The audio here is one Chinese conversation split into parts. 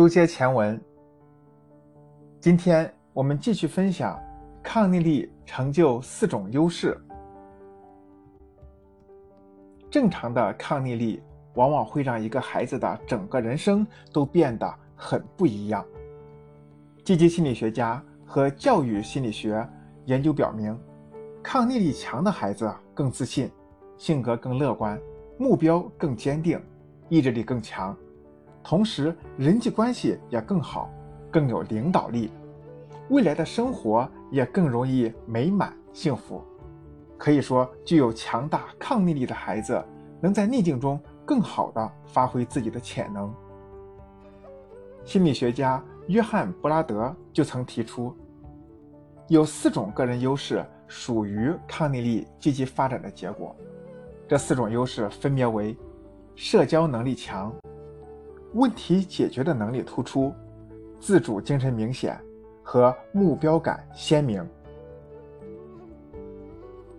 书接前文，今天我们继续分享抗逆力成就四种优势。正常的抗逆力往往会让一个孩子的整个人生都变得很不一样。积极心理学家和教育心理学研究表明，抗逆力强的孩子更自信，性格更乐观，目标更坚定，意志力更强。同时，人际关系也更好，更有领导力，未来的生活也更容易美满幸福。可以说，具有强大抗逆力的孩子，能在逆境中更好地发挥自己的潜能。心理学家约翰·布拉德就曾提出，有四种个人优势属于抗逆力积极发展的结果。这四种优势分别为：社交能力强。问题解决的能力突出，自主精神明显和目标感鲜明。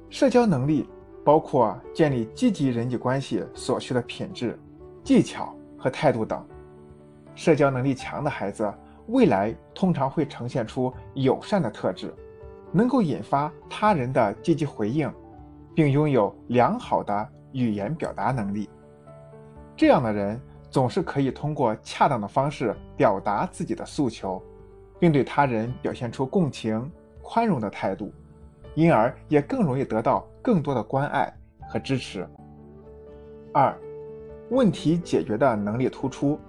社交能力包括建立积极人际关系所需的品质、技巧和态度等。社交能力强的孩子，未来通常会呈现出友善的特质，能够引发他人的积极回应，并拥有良好的语言表达能力。这样的人。总是可以通过恰当的方式表达自己的诉求，并对他人表现出共情、宽容的态度，因而也更容易得到更多的关爱和支持。二，问题解决的能力突出。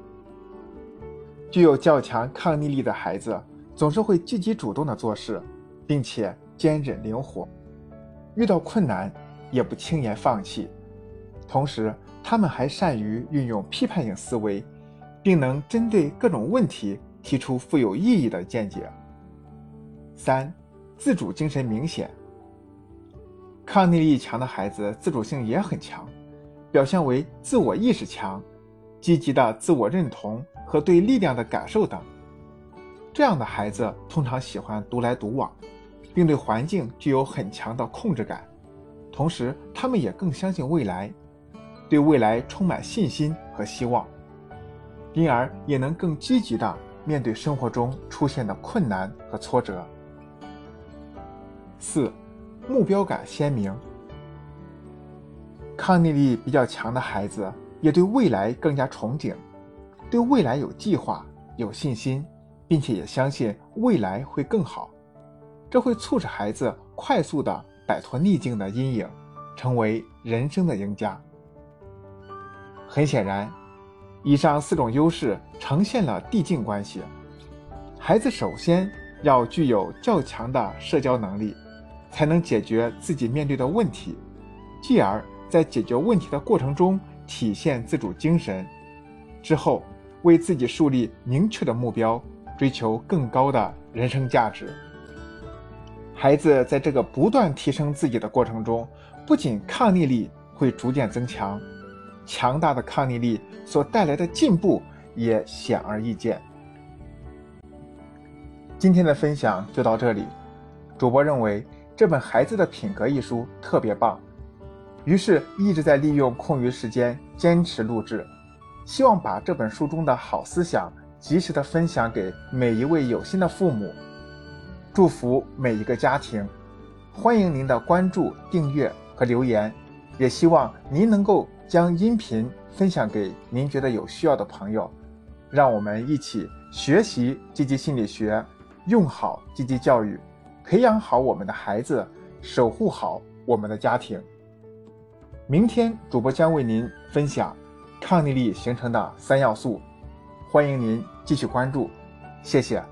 具有较强抗逆力的孩子总是会积极主动的做事，并且坚韧灵活，遇到困难也不轻言放弃，同时。他们还善于运用批判性思维，并能针对各种问题提出富有意义的见解。三、自主精神明显。抗逆力强的孩子自主性也很强，表现为自我意识强、积极的自我认同和对力量的感受等。这样的孩子通常喜欢独来独往，并对环境具有很强的控制感，同时他们也更相信未来。对未来充满信心和希望，因而也能更积极地面对生活中出现的困难和挫折。四、目标感鲜明。抗逆力比较强的孩子也对未来更加憧憬，对未来有计划、有信心，并且也相信未来会更好。这会促使孩子快速地摆脱逆境的阴影，成为人生的赢家。很显然，以上四种优势呈现了递进关系。孩子首先要具有较强的社交能力，才能解决自己面对的问题，继而在解决问题的过程中体现自主精神，之后为自己树立明确的目标，追求更高的人生价值。孩子在这个不断提升自己的过程中，不仅抗逆力会逐渐增强。强大的抗逆力所带来的进步也显而易见。今天的分享就到这里，主播认为这本《孩子的品格》一书特别棒，于是一直在利用空余时间坚持录制，希望把这本书中的好思想及时的分享给每一位有心的父母，祝福每一个家庭。欢迎您的关注、订阅和留言，也希望您能够。将音频分享给您觉得有需要的朋友，让我们一起学习积极心理学，用好积极教育，培养好我们的孩子，守护好我们的家庭。明天主播将为您分享抗逆力形成的三要素，欢迎您继续关注，谢谢。